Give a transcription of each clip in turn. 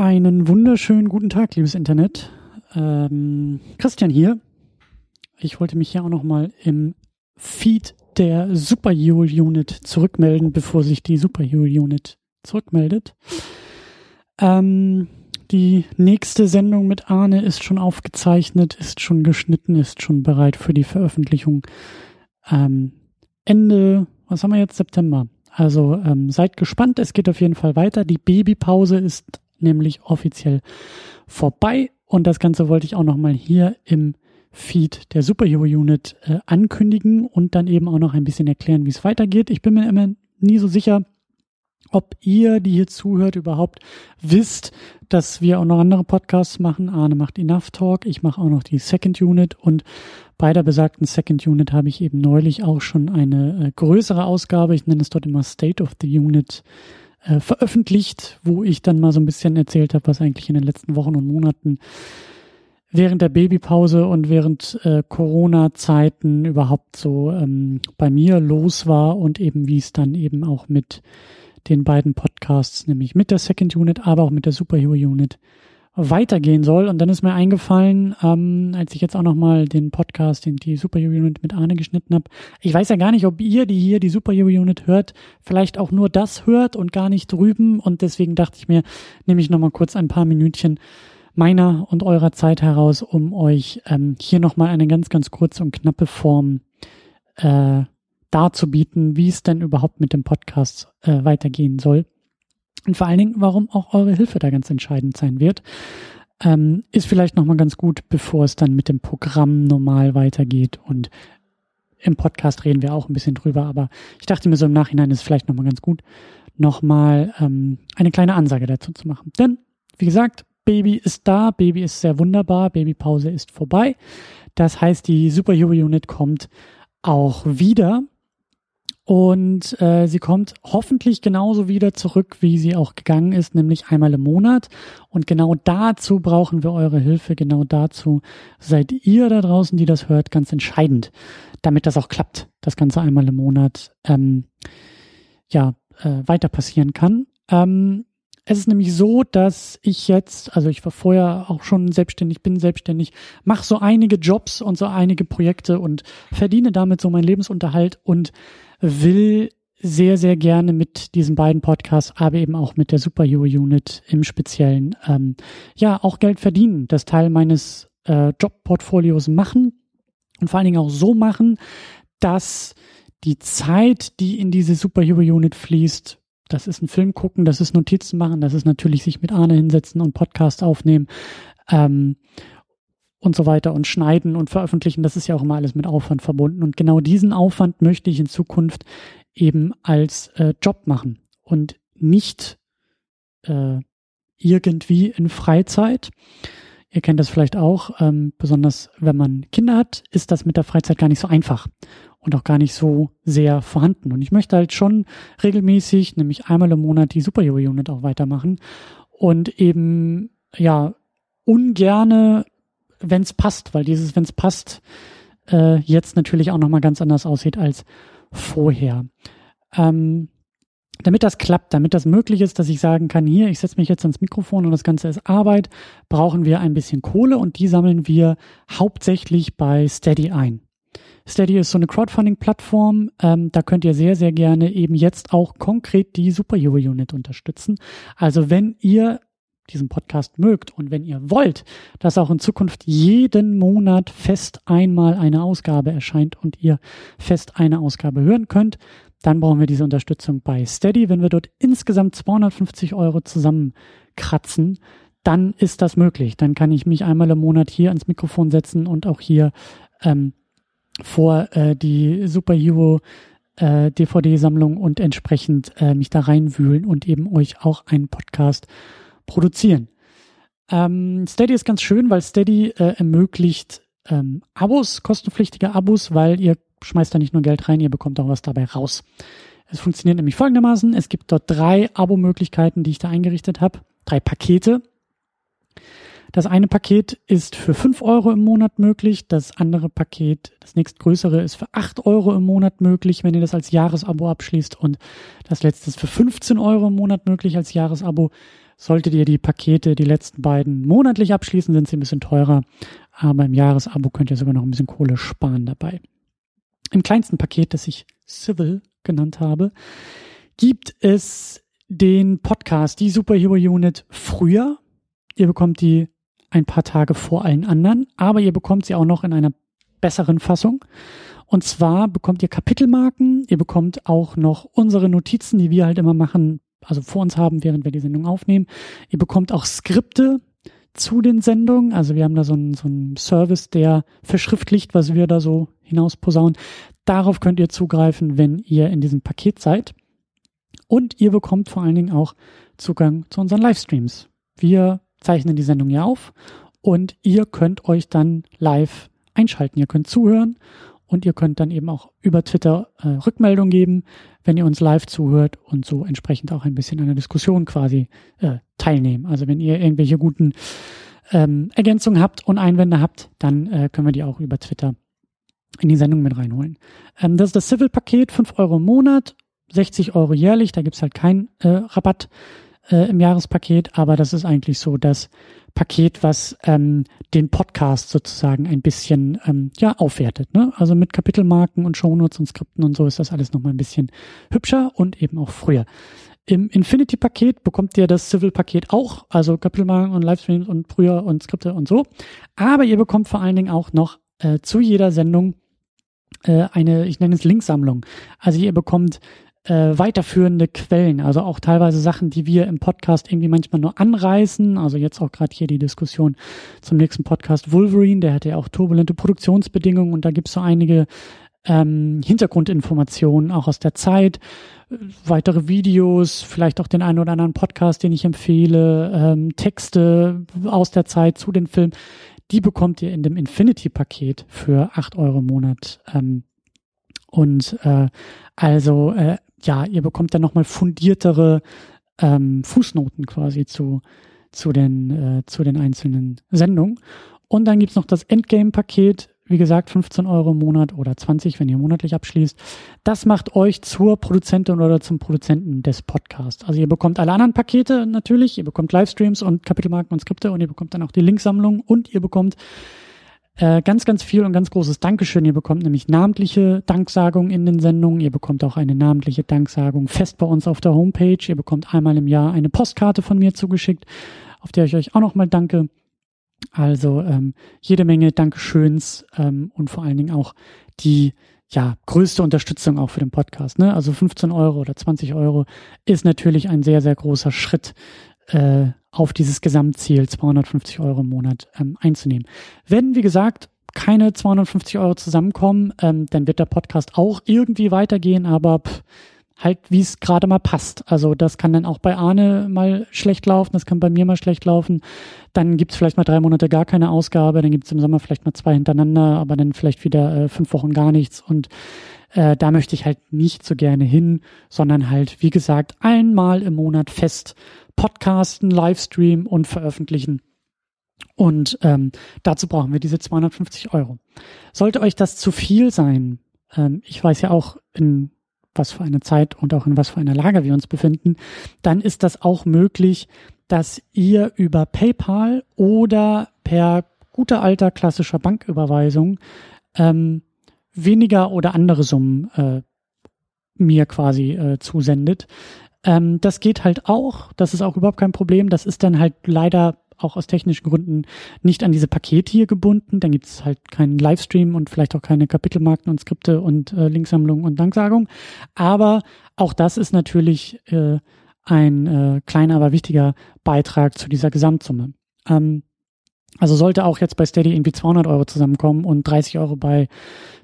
Einen wunderschönen guten Tag, liebes Internet. Ähm, Christian hier. Ich wollte mich hier auch nochmal im Feed der Superhero Unit zurückmelden, bevor sich die Superhero Unit zurückmeldet. Ähm, die nächste Sendung mit Arne ist schon aufgezeichnet, ist schon geschnitten, ist schon bereit für die Veröffentlichung. Ähm, Ende, was haben wir jetzt? September. Also ähm, seid gespannt, es geht auf jeden Fall weiter. Die Babypause ist nämlich offiziell vorbei und das Ganze wollte ich auch nochmal hier im Feed der Superhero Unit äh, ankündigen und dann eben auch noch ein bisschen erklären, wie es weitergeht. Ich bin mir immer nie so sicher, ob ihr, die hier zuhört, überhaupt wisst, dass wir auch noch andere Podcasts machen. Arne macht Enough Talk, ich mache auch noch die Second Unit und bei der besagten Second Unit habe ich eben neulich auch schon eine äh, größere Ausgabe, ich nenne es dort immer State of the Unit, äh, veröffentlicht, wo ich dann mal so ein bisschen erzählt habe, was eigentlich in den letzten Wochen und Monaten während der Babypause und während äh, Corona-Zeiten überhaupt so ähm, bei mir los war und eben wie es dann eben auch mit den beiden Podcasts, nämlich mit der Second Unit, aber auch mit der Superhero Unit weitergehen soll. Und dann ist mir eingefallen, ähm, als ich jetzt auch nochmal den Podcast, den die Superhero Unit mit Arne geschnitten habe, ich weiß ja gar nicht, ob ihr, die hier die Superhero Unit hört, vielleicht auch nur das hört und gar nicht drüben. Und deswegen dachte ich mir, nehme ich nochmal kurz ein paar Minütchen meiner und eurer Zeit heraus, um euch ähm, hier nochmal eine ganz, ganz kurze und knappe Form äh, darzubieten, wie es denn überhaupt mit dem Podcast äh, weitergehen soll. Und vor allen Dingen, warum auch eure Hilfe da ganz entscheidend sein wird. Ähm, ist vielleicht nochmal ganz gut, bevor es dann mit dem Programm normal weitergeht. Und im Podcast reden wir auch ein bisschen drüber, aber ich dachte mir so im Nachhinein ist vielleicht nochmal ganz gut, nochmal ähm, eine kleine Ansage dazu zu machen. Denn, wie gesagt, Baby ist da, Baby ist sehr wunderbar, Babypause ist vorbei. Das heißt, die Superhero Unit kommt auch wieder und äh, sie kommt hoffentlich genauso wieder zurück, wie sie auch gegangen ist, nämlich einmal im Monat. Und genau dazu brauchen wir eure Hilfe. Genau dazu seid ihr da draußen, die das hört, ganz entscheidend, damit das auch klappt, das Ganze einmal im Monat ähm, ja äh, weiter passieren kann. Ähm, es ist nämlich so, dass ich jetzt, also ich war vorher auch schon selbstständig, bin selbstständig, mache so einige Jobs und so einige Projekte und verdiene damit so meinen Lebensunterhalt und will sehr, sehr gerne mit diesen beiden Podcasts, aber eben auch mit der Superhero Unit im Speziellen, ähm, ja, auch Geld verdienen, das Teil meines äh, Jobportfolios machen und vor allen Dingen auch so machen, dass die Zeit, die in diese Superhero Unit fließt, das ist ein Film gucken, das ist Notizen machen, das ist natürlich sich mit Arne hinsetzen und Podcast aufnehmen ähm, und so weiter und schneiden und veröffentlichen. Das ist ja auch immer alles mit Aufwand verbunden. Und genau diesen Aufwand möchte ich in Zukunft eben als äh, Job machen und nicht äh, irgendwie in Freizeit. Ihr kennt das vielleicht auch, ähm, besonders wenn man Kinder hat, ist das mit der Freizeit gar nicht so einfach und auch gar nicht so sehr vorhanden. Und ich möchte halt schon regelmäßig, nämlich einmal im Monat, die Superhero Unit auch weitermachen und eben, ja, ungerne, wenn es passt, weil dieses, wenn es passt, äh, jetzt natürlich auch nochmal ganz anders aussieht als vorher. Ähm, damit das klappt, damit das möglich ist, dass ich sagen kann, hier, ich setze mich jetzt ans Mikrofon und das Ganze ist Arbeit, brauchen wir ein bisschen Kohle und die sammeln wir hauptsächlich bei Steady ein. Steady ist so eine Crowdfunding-Plattform. Ähm, da könnt ihr sehr, sehr gerne eben jetzt auch konkret die Superhero Unit unterstützen. Also wenn ihr diesen Podcast mögt und wenn ihr wollt, dass auch in Zukunft jeden Monat fest einmal eine Ausgabe erscheint und ihr fest eine Ausgabe hören könnt, dann brauchen wir diese Unterstützung bei Steady. Wenn wir dort insgesamt 250 Euro zusammenkratzen, dann ist das möglich. Dann kann ich mich einmal im Monat hier ans Mikrofon setzen und auch hier ähm, vor äh, die Superhero äh, DVD-Sammlung und entsprechend äh, mich da reinwühlen und eben euch auch einen Podcast produzieren. Ähm, Steady ist ganz schön, weil Steady äh, ermöglicht ähm, Abos, kostenpflichtige Abos, weil ihr schmeißt da nicht nur Geld rein, ihr bekommt auch was dabei raus. Es funktioniert nämlich folgendermaßen. Es gibt dort drei Abo-Möglichkeiten, die ich da eingerichtet habe. Drei Pakete. Das eine Paket ist für fünf Euro im Monat möglich. Das andere Paket, das nächstgrößere, ist für acht Euro im Monat möglich, wenn ihr das als Jahresabo abschließt. Und das letzte ist für 15 Euro im Monat möglich als Jahresabo. Solltet ihr die Pakete, die letzten beiden monatlich abschließen, sind sie ein bisschen teurer. Aber im Jahresabo könnt ihr sogar noch ein bisschen Kohle sparen dabei. Im kleinsten Paket, das ich Civil genannt habe, gibt es den Podcast, die Superhero Unit früher. Ihr bekommt die ein paar Tage vor allen anderen, aber ihr bekommt sie auch noch in einer besseren Fassung. Und zwar bekommt ihr Kapitelmarken, ihr bekommt auch noch unsere Notizen, die wir halt immer machen, also vor uns haben, während wir die Sendung aufnehmen. Ihr bekommt auch Skripte zu den Sendungen. Also wir haben da so einen, so einen Service, der verschriftlicht, was wir da so hinaus posaunen. Darauf könnt ihr zugreifen, wenn ihr in diesem Paket seid. Und ihr bekommt vor allen Dingen auch Zugang zu unseren Livestreams. Wir zeichnen die Sendung ja auf und ihr könnt euch dann live einschalten. Ihr könnt zuhören und ihr könnt dann eben auch über Twitter äh, Rückmeldung geben, wenn ihr uns live zuhört und so entsprechend auch ein bisschen an der Diskussion quasi äh, teilnehmen. Also wenn ihr irgendwelche guten ähm, Ergänzungen habt und Einwände habt, dann äh, können wir die auch über Twitter in die Sendung mit reinholen. Ähm, das ist das Civil-Paket, 5 Euro im Monat, 60 Euro jährlich, da gibt's halt keinen äh, Rabatt äh, im Jahrespaket, aber das ist eigentlich so das Paket, was ähm, den Podcast sozusagen ein bisschen ähm, ja aufwertet. Ne? Also mit Kapitelmarken und Shownotes und Skripten und so ist das alles nochmal ein bisschen hübscher und eben auch früher. Im Infinity-Paket bekommt ihr das Civil-Paket auch, also Kapitelmarken und Livestreams und früher und Skripte und so. Aber ihr bekommt vor allen Dingen auch noch äh, zu jeder Sendung äh, eine, ich nenne es Linksammlung. Also ihr bekommt äh, weiterführende Quellen, also auch teilweise Sachen, die wir im Podcast irgendwie manchmal nur anreißen. Also jetzt auch gerade hier die Diskussion zum nächsten Podcast Wolverine, der hatte ja auch turbulente Produktionsbedingungen und da gibt es so einige ähm, Hintergrundinformationen auch aus der Zeit, weitere Videos, vielleicht auch den einen oder anderen Podcast, den ich empfehle, ähm, Texte aus der Zeit zu den Filmen. Die bekommt ihr in dem Infinity-Paket für acht Euro im Monat. Ähm, und äh, also äh, ja, ihr bekommt dann nochmal fundiertere ähm, Fußnoten quasi zu, zu, den, äh, zu den einzelnen Sendungen. Und dann gibt's noch das Endgame-Paket, wie gesagt, 15 Euro im Monat oder 20, wenn ihr monatlich abschließt. Das macht euch zur Produzentin oder zum Produzenten des Podcasts. Also ihr bekommt alle anderen Pakete natürlich, ihr bekommt Livestreams und Kapitelmarken und Skripte und ihr bekommt dann auch die Linksammlung und ihr bekommt äh, ganz, ganz viel und ganz großes Dankeschön. Ihr bekommt nämlich namentliche Danksagung in den Sendungen. Ihr bekommt auch eine namentliche Danksagung fest bei uns auf der Homepage. Ihr bekommt einmal im Jahr eine Postkarte von mir zugeschickt, auf der ich euch auch nochmal danke. Also ähm, jede Menge Dankeschöns ähm, und vor allen Dingen auch die ja, größte Unterstützung auch für den Podcast. Ne? Also 15 Euro oder 20 Euro ist natürlich ein sehr, sehr großer Schritt äh, auf dieses Gesamtziel 250 Euro im Monat ähm, einzunehmen. Wenn, wie gesagt, keine 250 Euro zusammenkommen, ähm, dann wird der Podcast auch irgendwie weitergehen, aber pff, halt wie es gerade mal passt. Also das kann dann auch bei Arne mal schlecht laufen, das kann bei mir mal schlecht laufen. Dann gibt's vielleicht mal drei Monate gar keine Ausgabe, dann gibt's im Sommer vielleicht mal zwei hintereinander, aber dann vielleicht wieder äh, fünf Wochen gar nichts. Und äh, da möchte ich halt nicht so gerne hin, sondern halt, wie gesagt, einmal im Monat fest podcasten, Livestream und veröffentlichen. Und ähm, dazu brauchen wir diese 250 Euro. Sollte euch das zu viel sein, ähm, ich weiß ja auch, in was für eine Zeit und auch in was für einer Lage wir uns befinden, dann ist das auch möglich, dass ihr über PayPal oder per guter alter klassischer Banküberweisung ähm, weniger oder andere Summen äh, mir quasi äh, zusendet. Ähm, das geht halt auch. Das ist auch überhaupt kein Problem. Das ist dann halt leider auch aus technischen Gründen nicht an diese Pakete hier gebunden. Dann gibt es halt keinen Livestream und vielleicht auch keine Kapitelmarken und Skripte und äh, Linksammlung und Danksagung. Aber auch das ist natürlich äh, ein äh, kleiner, aber wichtiger Beitrag zu dieser Gesamtsumme. Ähm, also sollte auch jetzt bei Steady irgendwie 200 Euro zusammenkommen und 30 Euro bei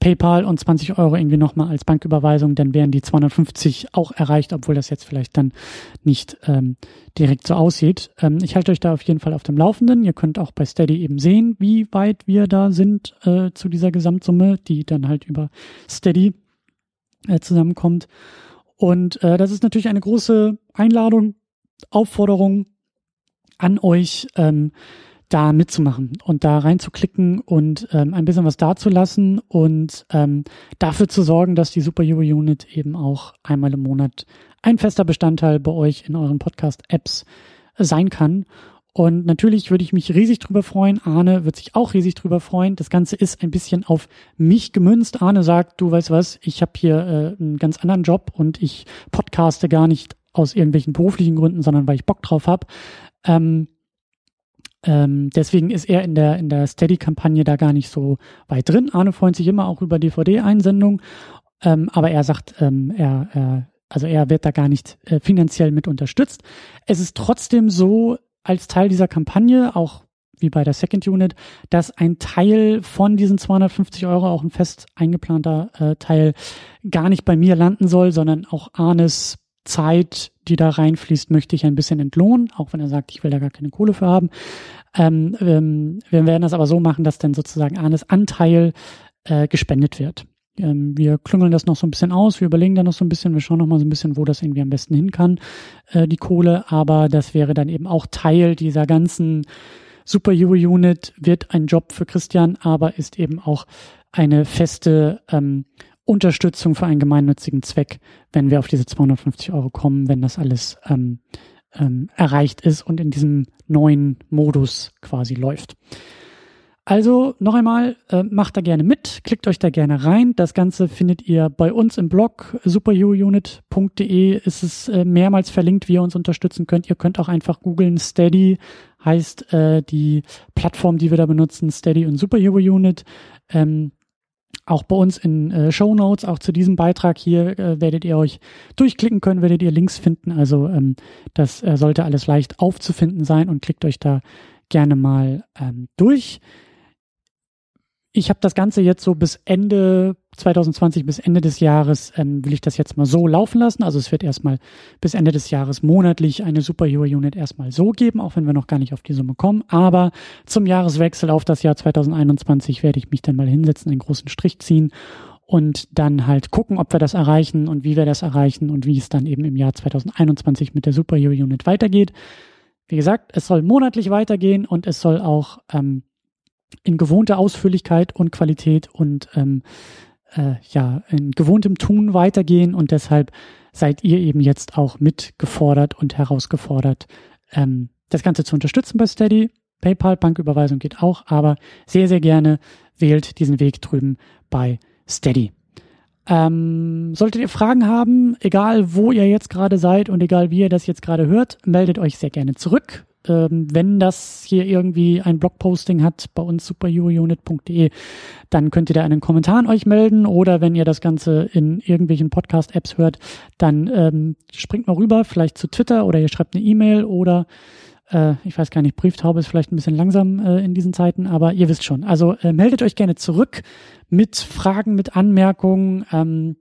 PayPal und 20 Euro irgendwie nochmal als Banküberweisung, dann wären die 250 auch erreicht, obwohl das jetzt vielleicht dann nicht ähm, direkt so aussieht. Ähm, ich halte euch da auf jeden Fall auf dem Laufenden. Ihr könnt auch bei Steady eben sehen, wie weit wir da sind äh, zu dieser Gesamtsumme, die dann halt über Steady äh, zusammenkommt. Und äh, das ist natürlich eine große Einladung, Aufforderung an euch. Ähm, da mitzumachen und da reinzuklicken und ähm, ein bisschen was dazulassen und ähm, dafür zu sorgen, dass die Superhero Unit eben auch einmal im Monat ein fester Bestandteil bei euch in euren Podcast-Apps sein kann. Und natürlich würde ich mich riesig drüber freuen. Arne wird sich auch riesig drüber freuen. Das Ganze ist ein bisschen auf mich gemünzt. Arne sagt, du weißt was, ich habe hier äh, einen ganz anderen Job und ich podcaste gar nicht aus irgendwelchen beruflichen Gründen, sondern weil ich Bock drauf habe. Ähm, ähm, deswegen ist er in der, in der Steady-Kampagne da gar nicht so weit drin. Arne freut sich immer auch über DVD-Einsendungen, ähm, aber er sagt, ähm, er, er, also er wird da gar nicht äh, finanziell mit unterstützt. Es ist trotzdem so, als Teil dieser Kampagne, auch wie bei der Second Unit, dass ein Teil von diesen 250 Euro, auch ein fest eingeplanter äh, Teil, gar nicht bei mir landen soll, sondern auch Arnes Zeit, die da reinfließt, möchte ich ein bisschen entlohnen, auch wenn er sagt, ich will da gar keine Kohle für haben. Ähm, ähm, wir werden das aber so machen, dass dann sozusagen Arnes Anteil äh, gespendet wird. Ähm, wir klüngeln das noch so ein bisschen aus, wir überlegen da noch so ein bisschen, wir schauen noch mal so ein bisschen, wo das irgendwie am besten hin kann, äh, die Kohle. Aber das wäre dann eben auch Teil dieser ganzen Super Euro Unit, wird ein Job für Christian, aber ist eben auch eine feste ähm, Unterstützung für einen gemeinnützigen Zweck, wenn wir auf diese 250 Euro kommen, wenn das alles ähm, ähm, erreicht ist und in diesem neuen Modus quasi läuft. Also noch einmal, äh, macht da gerne mit, klickt euch da gerne rein. Das Ganze findet ihr bei uns im Blog superherounit.de ist es äh, mehrmals verlinkt, wie ihr uns unterstützen könnt. Ihr könnt auch einfach googeln Steady, heißt äh, die Plattform, die wir da benutzen, Steady und Superhero Unit. Ähm, auch bei uns in äh, Show Notes, auch zu diesem Beitrag hier, äh, werdet ihr euch durchklicken können, werdet ihr Links finden. Also ähm, das äh, sollte alles leicht aufzufinden sein und klickt euch da gerne mal ähm, durch ich habe das Ganze jetzt so bis Ende 2020, bis Ende des Jahres, ähm, will ich das jetzt mal so laufen lassen. Also es wird erstmal bis Ende des Jahres monatlich eine Superhero-Unit erstmal so geben, auch wenn wir noch gar nicht auf die Summe kommen. Aber zum Jahreswechsel auf das Jahr 2021 werde ich mich dann mal hinsetzen, einen großen Strich ziehen und dann halt gucken, ob wir das erreichen und wie wir das erreichen und wie es dann eben im Jahr 2021 mit der Superhero-Unit weitergeht. Wie gesagt, es soll monatlich weitergehen und es soll auch ähm, in gewohnter Ausführlichkeit und Qualität und ähm, äh, ja, in gewohntem Tun weitergehen und deshalb seid ihr eben jetzt auch mitgefordert und herausgefordert, ähm, das Ganze zu unterstützen bei Steady. PayPal, Banküberweisung geht auch, aber sehr, sehr gerne wählt diesen Weg drüben bei Steady. Ähm, solltet ihr Fragen haben, egal wo ihr jetzt gerade seid und egal wie ihr das jetzt gerade hört, meldet euch sehr gerne zurück ähm, wenn das hier irgendwie ein Blogposting hat bei uns superherounit.de, dann könnt ihr da einen Kommentar an euch melden oder wenn ihr das Ganze in irgendwelchen Podcast-Apps hört, dann ähm, springt mal rüber, vielleicht zu Twitter oder ihr schreibt eine E-Mail oder äh, ich weiß gar nicht, Brieftaube ist vielleicht ein bisschen langsam äh, in diesen Zeiten, aber ihr wisst schon. Also äh, meldet euch gerne zurück mit Fragen, mit Anmerkungen. Ähm,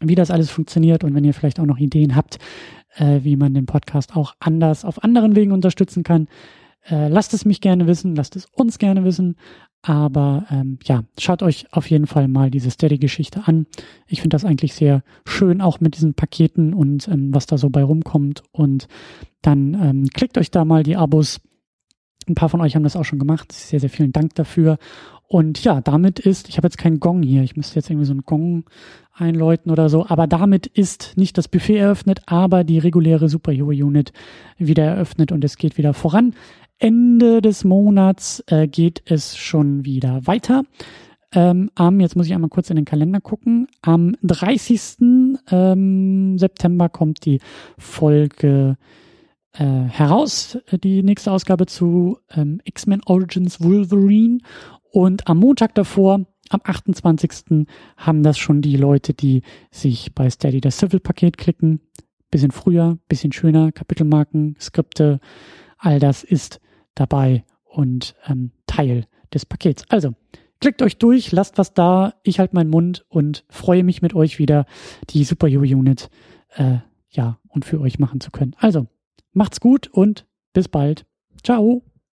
wie das alles funktioniert und wenn ihr vielleicht auch noch Ideen habt, äh, wie man den Podcast auch anders auf anderen Wegen unterstützen kann. Äh, lasst es mich gerne wissen, lasst es uns gerne wissen. Aber ähm, ja, schaut euch auf jeden Fall mal diese Steady-Geschichte an. Ich finde das eigentlich sehr schön, auch mit diesen Paketen und ähm, was da so bei rumkommt. Und dann ähm, klickt euch da mal die Abos. Ein paar von euch haben das auch schon gemacht. Sehr, sehr vielen Dank dafür. Und ja, damit ist, ich habe jetzt keinen Gong hier, ich müsste jetzt irgendwie so einen Gong einläuten oder so, aber damit ist nicht das Buffet eröffnet, aber die reguläre Superhero Unit wieder eröffnet und es geht wieder voran. Ende des Monats äh, geht es schon wieder weiter. Ähm, am, jetzt muss ich einmal kurz in den Kalender gucken, am 30. Ähm, September kommt die Folge äh, heraus, die nächste Ausgabe zu ähm, X-Men Origins Wolverine und am Montag davor, am 28. haben das schon die Leute, die sich bei Steady das Civil-Paket klicken. Bisschen früher, bisschen schöner, Kapitelmarken, Skripte, all das ist dabei und ähm, Teil des Pakets. Also, klickt euch durch, lasst was da, ich halte meinen Mund und freue mich mit euch wieder, die Superhero Unit äh, ja und für euch machen zu können. Also, macht's gut und bis bald. Ciao.